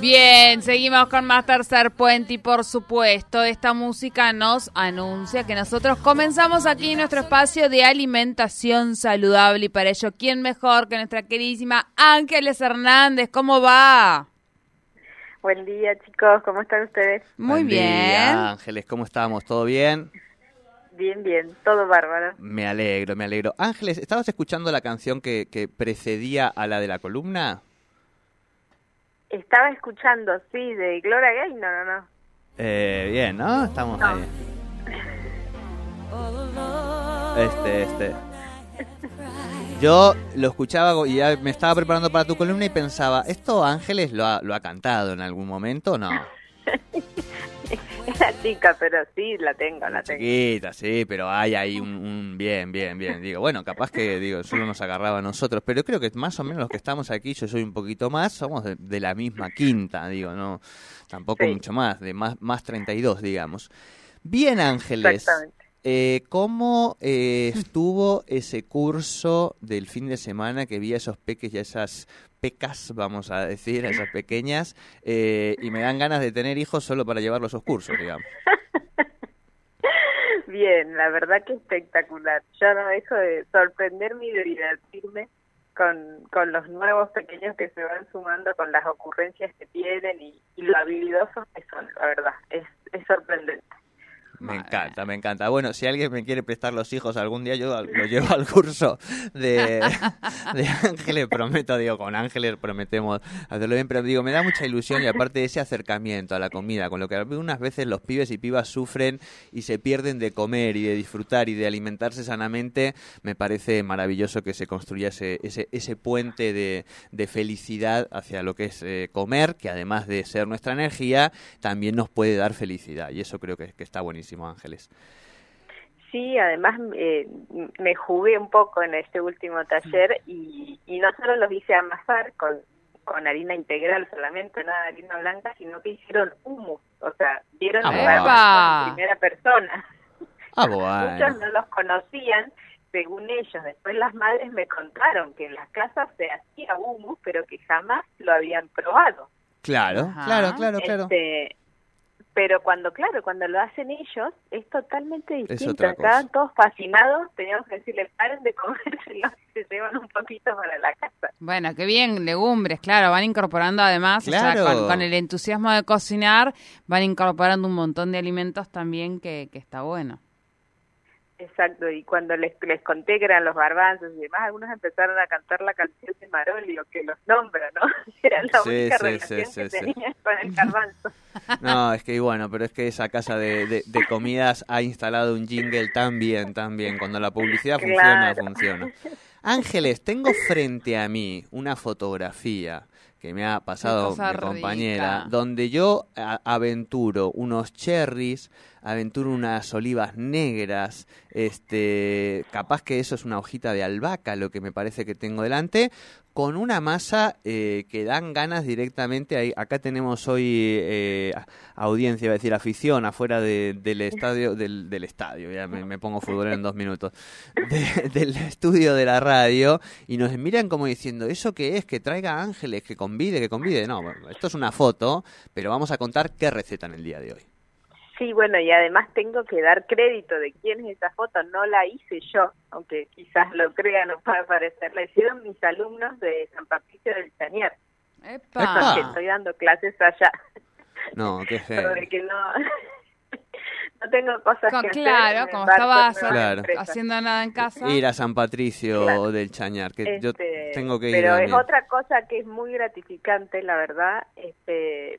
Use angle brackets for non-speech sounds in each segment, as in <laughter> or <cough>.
Bien, seguimos con más tercer puente y por supuesto esta música nos anuncia que nosotros comenzamos aquí nuestro espacio de alimentación saludable y para ello, ¿quién mejor que nuestra queridísima Ángeles Hernández? ¿Cómo va? Buen día, chicos. ¿Cómo están ustedes? Muy Buen bien. día, Ángeles, ¿cómo estamos? ¿Todo bien? Bien, bien. Todo bárbaro. Me alegro, me alegro. Ángeles, ¿estabas escuchando la canción que, que precedía a la de la columna? Estaba escuchando, sí, de Gloria Gaynor, ¿no? no? Eh, bien, ¿no? Estamos No. ahí. Este, este. Yo lo escuchaba y ya me estaba preparando para tu columna y pensaba, ¿esto Ángeles lo ha, lo ha cantado en algún momento o no? <laughs> <laughs> Era chica, pero sí, la tengo, la tengo. Chiquita, sí, pero hay ahí un, un bien, bien, bien. Digo, bueno, capaz que digo, solo nos agarraba a nosotros, pero creo que más o menos los que estamos aquí, yo soy un poquito más, somos de, de la misma quinta, digo, no, tampoco Sí. mucho más, de más, más 32, digamos. Bien, Ángeles, Exactamente. eh, ¿cómo eh, estuvo ese curso del fin de semana que vi a esos peques y a esas pecas, vamos a decir, a esas pequeñas, eh, y me dan ganas de tener hijos solo para llevarlos a esos cursos, digamos? <laughs> Bien, la verdad que espectacular. Yo no dejo de sorprenderme y de divertirme con, con los nuevos pequeños que se van sumando, con las ocurrencias que tienen y, lo habilidosos que son, la verdad. Es, es sorprendente. Me encanta, me encanta. Bueno, si alguien me quiere prestar los hijos algún día, yo lo llevo al curso de, <laughs> de Ángeles, prometo, digo, con Ángeles prometemos hacerlo bien, pero digo, me da mucha ilusión y aparte de ese acercamiento a la comida, con lo que algunas veces los pibes y pibas sufren y se pierden de comer y de disfrutar y de alimentarse sanamente, me parece maravilloso que se construya ese, ese, ese puente de, de felicidad hacia lo que es eh, comer, que además de ser nuestra energía, también nos puede dar felicidad y eso creo que, que está buenísimo, Ángeles. Sí, además eh, me jugué un poco en este último taller y, y no solo los hice amasar con, con harina integral solamente, nada de harina blanca, sino que hicieron hummus, o sea, dieron Ah, en primera persona. Ah, <laughs> Muchos no los conocían, según ellos. Después las madres me contaron que en las casas se hacía hummus, pero que jamás lo habían probado. Claro, Ajá. claro, claro, claro. Este, pero cuando, claro, cuando lo hacen ellos, es totalmente distinto. otra cosa. Estaban todos fascinados, teníamos que decirles, paren de comérselo <laughs> y se llevan un poquito para la casa. Bueno, qué bien, legumbres, claro, van incorporando además, o sea, Claro. con, con el entusiasmo de cocinar, van incorporando un montón de alimentos también que, que está bueno. Exacto, y cuando les, les conté que eran los garbanzos y demás, algunos empezaron a cantar la canción de Marolio, que los nombra, ¿no? <laughs> Era la Sí, única sí, relación sí, que tenían con el garbanzo. <laughs> No, es que bueno, pero es que esa casa de, de- de comidas ha instalado un jingle tan bien, tan bien. Cuando la publicidad funciona, funciona. Ángeles, tengo frente a mí una fotografía que me ha pasado mi compañera, rica. donde yo aventuro unos cherries, aventuro unas olivas negras, este, capaz que eso es una hojita de albahaca, lo que me parece que tengo delante, con una masa eh, que dan ganas directamente. Ahí, acá tenemos hoy eh, audiencia, iba a decir afición, afuera de- del estadio, del, del estadio, ya me, me pongo futbolero en dos minutos, de- del estudio de la radio, y nos miran como diciendo, ¿eso qué es? Que traiga ángeles, que convide, que convide. No, bueno, esto es una foto, pero vamos a contar qué receta en el día de hoy. Sí, bueno, y además tengo que dar crédito de quién es esa foto. No la hice yo, aunque quizás lo crean o pueda parecer. La hicieron mis alumnos de San Patricio del Chañar, Ah. estoy dando clases allá. No, qué <laughs> Sobre que no, <laughs> no tengo cosas Con- que hacer. claro, como estabas Claro. haciendo nada en casa. Ir a San Patricio Claro. del Chañar, que yo Este, tengo que ir pero es otra cosa que es muy gratificante la verdad este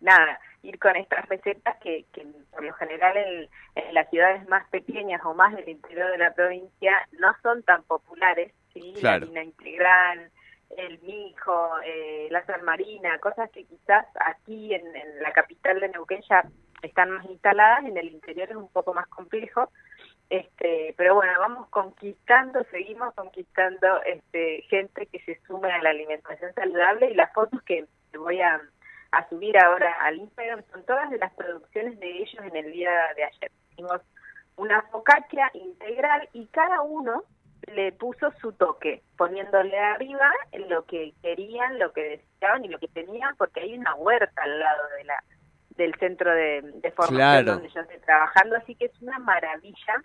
nada ir con estas recetas que, que por lo general en, en las ciudades más pequeñas o más del interior de la provincia no son tan populares ¿sí? Claro. La harina integral, el mijo, eh, la sal marina, cosas que quizás aquí en, en la capital de Neuquén ya están más instaladas, en el interior es un poco más complejo, este, pero bueno, vamos conquistando, seguimos conquistando este, gente que se sume a la alimentación saludable y las fotos que voy a, a subir ahora al Instagram son todas de las producciones de ellos en el día de ayer. Hicimos una focaccia integral y cada uno le puso su toque, poniéndole arriba lo que querían, lo que deseaban y lo que tenían, porque hay una huerta al lado de la del centro de, de formación Claro. donde yo estoy trabajando, así que es una maravilla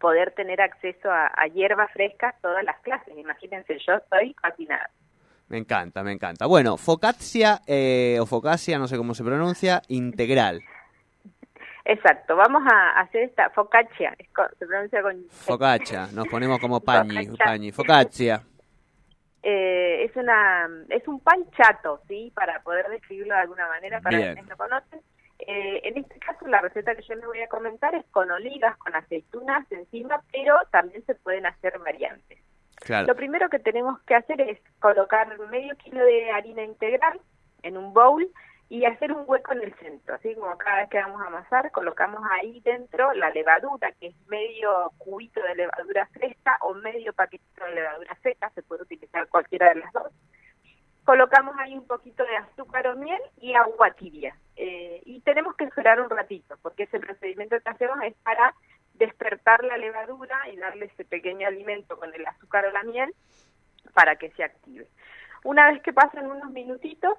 poder tener acceso a, a hierbas frescas todas las clases. Imagínense, yo estoy fascinada. Me encanta, me encanta. Bueno, focaccia eh, o focaccia, no sé cómo se pronuncia, integral. Exacto, vamos a hacer esta focaccia, es se pronuncia con... Focaccia, nos ponemos como <laughs> pañi, Focaccia. pañi. Focaccia. Eh, es una es un pan chato, ¿sí? Para poder describirlo de alguna manera, para Bien. quienes lo conocen. Eh, en este caso, la receta que yo les voy a comentar es con oligas, con aceitunas encima, pero también se pueden hacer variantes. Lo primero que tenemos que hacer es colocar medio kilo de harina integral en un bowl y hacer un hueco en el centro. Así como cada vez que vamos a amasar, colocamos ahí dentro la levadura, que es medio cubito de levadura fresca o medio paquetito de levadura seca, se puede utilizar cualquiera de las dos. Colocamos ahí un poquito de azúcar o miel y agua tibia. Eh, y tenemos que esperar un ratito, porque ese procedimiento que hacemos es para despertar la levadura y darle ese pequeño alimento con el azúcar o la miel para que se active. Una vez que pasan unos minutitos,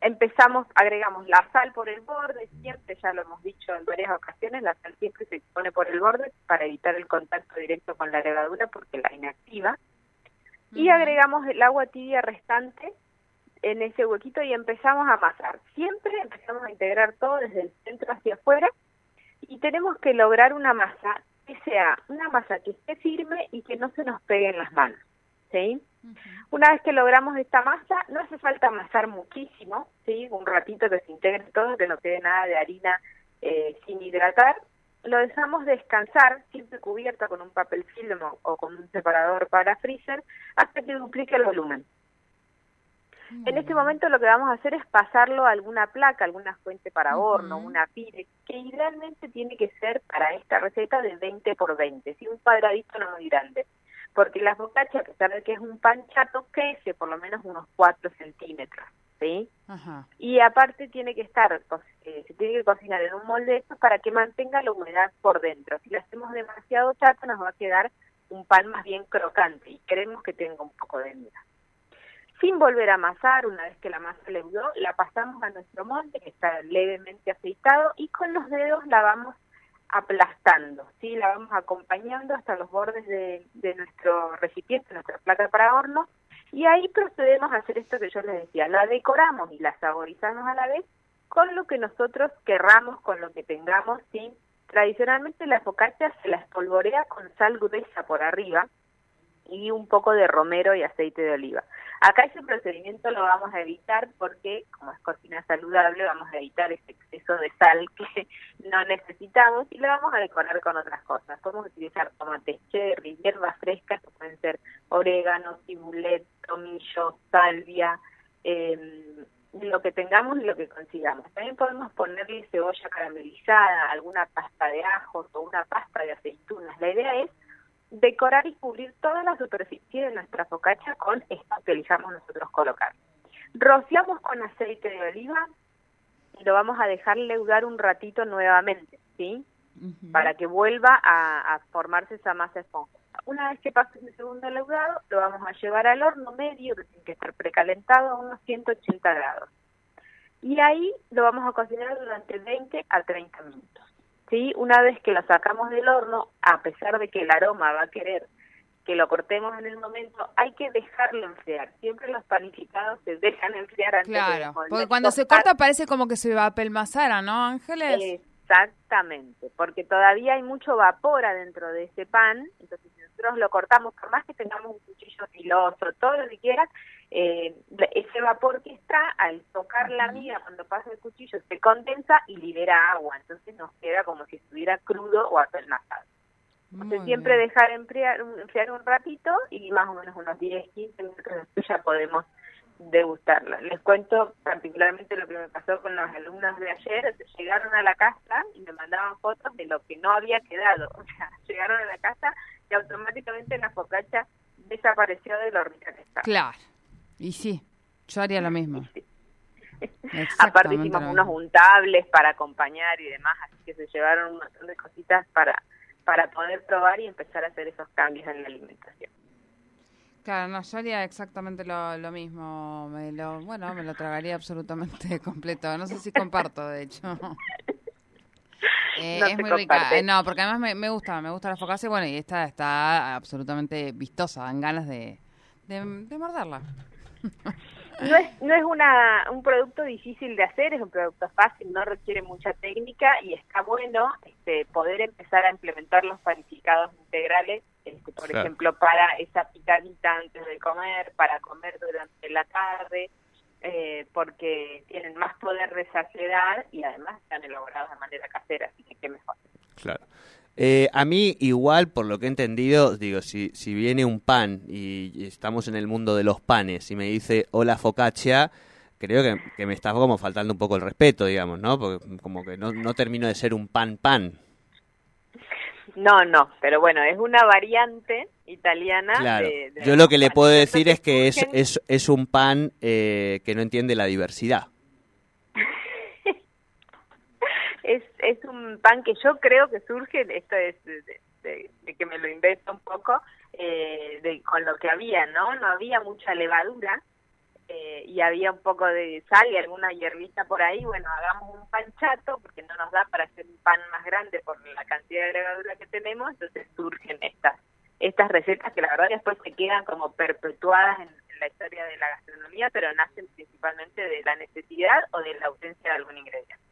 empezamos, agregamos la sal por el borde, siempre, ya lo hemos dicho en varias ocasiones, la sal siempre se pone por el borde para evitar el contacto directo con la levadura porque la inactiva. Y agregamos el agua tibia restante en ese huequito y empezamos a amasar. Siempre empezamos a integrar todo desde el centro hacia afuera y tenemos que lograr una masa que sea una masa que esté firme y que no se nos pegue en las manos. ¿sí? Una vez que logramos esta masa, no hace falta amasar muchísimo, ¿sí? un ratito que se integre todo, que no quede nada de harina eh, sin hidratar. Lo dejamos descansar, siempre cubierta con un papel film o, o con un separador para freezer, hasta que duplique el volumen. En este momento lo que vamos a hacer es pasarlo a alguna placa, alguna fuente para horno, una pire, que idealmente tiene que ser para esta receta de 20 por 20, ¿sí? un cuadradito no muy grande. Porque la focaccia, a pesar de que es un pan chato, crece por lo menos unos 4 centímetros, ¿sí? Ajá. Y aparte tiene que estar, co- eh, se tiene que cocinar en un molde de estos para que mantenga la humedad por dentro. Si lo hacemos demasiado chato nos va a quedar un pan más bien crocante y queremos que tenga un poco de humedad. Sin volver a amasar, una vez que la masa leudó, la pasamos a nuestro molde que está levemente aceitado y con los dedos la vamos aplastando, ¿sí? La vamos acompañando hasta los bordes de, de nuestro recipiente, nuestra placa para horno y ahí procedemos a hacer esto que yo les decía, la decoramos y la saborizamos a la vez con lo que nosotros querramos, con lo que tengamos, ¿sí? Tradicionalmente la focaccia se la espolvorea con sal gruesa por arriba y un poco de romero y aceite de oliva. Acá ese procedimiento lo vamos a evitar porque, como es cocina saludable, vamos a evitar ese exceso de sal <laughs> que no necesitamos y lo vamos a decorar con otras cosas. Podemos utilizar tomates cherry, hierbas frescas que pueden ser orégano, cibulet, tomillo, salvia, eh, lo que tengamos y lo que consigamos. También podemos ponerle cebolla caramelizada, alguna pasta de ajos o una pasta de aceitunas. La idea es decorar y cubrir toda la superficie de nuestra focaccia con esto que elijamos nosotros colocar. Rociamos con aceite de oliva y lo vamos a dejar leudar un ratito nuevamente, ¿sí? Para que vuelva a, a formarse esa masa esponjosa. Una vez que pase el segundo leudado, lo vamos a llevar al horno medio, que tiene que estar precalentado a unos 180 grados. Y ahí lo vamos a cocinar durante 20 a 30 minutos. ¿Sí? Una vez que lo sacamos del horno, a pesar de que el aroma va a querer que lo cortemos en el momento, hay que dejarlo enfriar. Siempre los panificados se dejan enfriar antes de Claro, porque cuando se corta parece como que se va a pelmazar, ¿no, Ángeles? Exactamente, porque todavía hay mucho vapor adentro de ese pan, entonces si nosotros lo cortamos, por más que tengamos un cuchillo filoso, todo lo que quieras, eh, ese vapor que está, al tocar la miga, cuando pasa el cuchillo, se condensa y libera agua, entonces nos queda como si estuviera crudo o apelmazado. Entonces, siempre bien. dejar enfriar, enfriar un ratito y más o menos unos 10, 15 minutos después ya podemos degustarla. Les cuento particularmente lo que me pasó con los alumnos de ayer. Llegaron a la casa y me mandaban fotos de lo que no había quedado. O sea, <laughs> llegaron a la casa y automáticamente la focacha desapareció de lo rica que estaba. Claro. Y sí, yo haría lo mismo. <laughs> Aparte hicimos unos untables para acompañar y demás, así que se llevaron un montón de cositas para para poder probar y empezar a hacer esos cambios en la alimentación. Claro, no, yo haría exactamente lo, lo mismo. Me lo, bueno, me lo tragaría absolutamente completo. No sé si comparto, de hecho. Eh, No es muy rica. Eh, No, porque además me, me gusta, me gusta la focaccia. y Bueno, y esta está absolutamente vistosa. Dan ganas de, de, de morderla. No es, no es una, un producto difícil de hacer, es un producto fácil, no requiere mucha técnica y está bueno este, poder empezar a implementar los panificados integrales, este, por Claro. ejemplo, para esa picadita antes de comer, para comer durante la tarde, eh, porque tienen más poder de saciedad y además están elaborados de manera casera, así que qué mejor. Claro. Eh, a mí, igual, por lo que he entendido, digo, si, si viene un pan y, estamos en el mundo de los panes y me dice hola focaccia, creo que, que me está como faltando un poco el respeto, digamos, ¿no? Porque como que no, no termino de ser un pan pan. No, no, pero bueno, es una variante italiana. Claro. de- de Yo lo que le puedo decir es que es, es, es un pan eh, que no entiende la diversidad. Es, es un pan que yo creo que surge, esto es de, que me lo invento un poco, eh, de, con lo que había, ¿no? No había mucha levadura eh, y había un poco de sal y alguna hierbita por ahí. Bueno, hagamos un pan chato porque no nos da para hacer un pan más grande por la cantidad de levadura que tenemos, entonces surgen estas estas recetas que la verdad después se quedan como perpetuadas en, en la historia de la gastronomía, pero nacen principalmente de la necesidad o de la ausencia de algún ingrediente.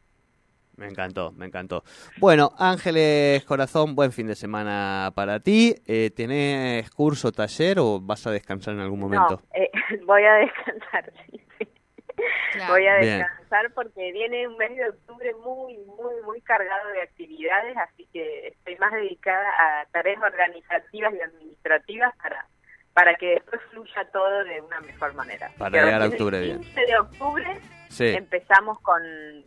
Me encantó, me encantó. Bueno, Ángeles Corazón, buen fin de semana para ti. Eh, ¿Tenés curso, taller o vas a descansar en algún momento? No, eh, <laughs> voy a descansar. <laughs> sí, sí. Claro. Voy a Bien. descansar porque viene un mes de octubre muy, muy, muy cargado de actividades, así que estoy más dedicada a tareas organizativas y administrativas para para que después fluya todo de una mejor manera. Para Que llegar a octubre el bien. 15 de octubre Sí. empezamos con,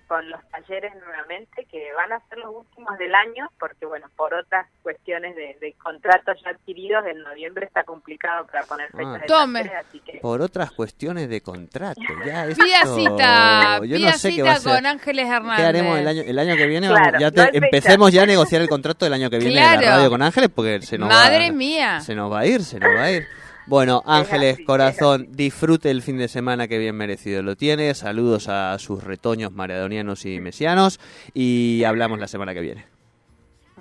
con los talleres nuevamente, que van a ser los últimos del año, porque bueno, por otras cuestiones de, de contratos ya adquiridos, en noviembre está complicado para poner fechas Ah. de Tome. talleres, así que Por otras cuestiones de contrato. Ya <laughs> esto- Pida cita, yo pida no sé qué va a cita ser. con Ángeles Hernández. ¿Qué haremos el año, el año que viene? Claro, Vamos, ya te- empecemos ya a negociar el contrato del año que viene de Claro. la radio con Ángeles porque se nos Madre va, mía. se nos va a ir, se nos va a ir. Bueno, Ángeles, así, corazón, disfrute el fin de semana que bien merecido lo tiene. Saludos a sus retoños maradonianos y mesianos y hablamos la semana que viene.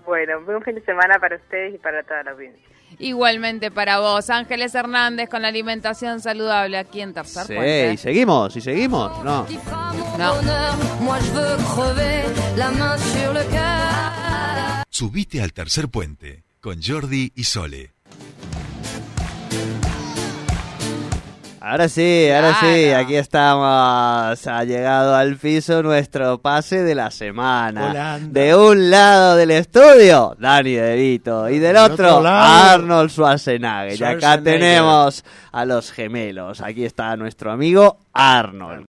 bueno, buen fin de semana para ustedes y para toda la audiencia. Igualmente para vos, Ángeles Hernández con la alimentación saludable aquí en Tercer Sí, Puente. y seguimos, y seguimos. No. Cœur. Subite al tercer puente con Jordi y Sole. Ahora sí, ahora sí, aquí estamos. Ha llegado al piso nuestro pase de la semana. Holanda. De un lado del estudio, Dani De Vito. Y del otro, otro lado, Arnold Schwarzenegger. Y acá Schwarzenegger. tenemos a los gemelos. Aquí está nuestro amigo Arnold.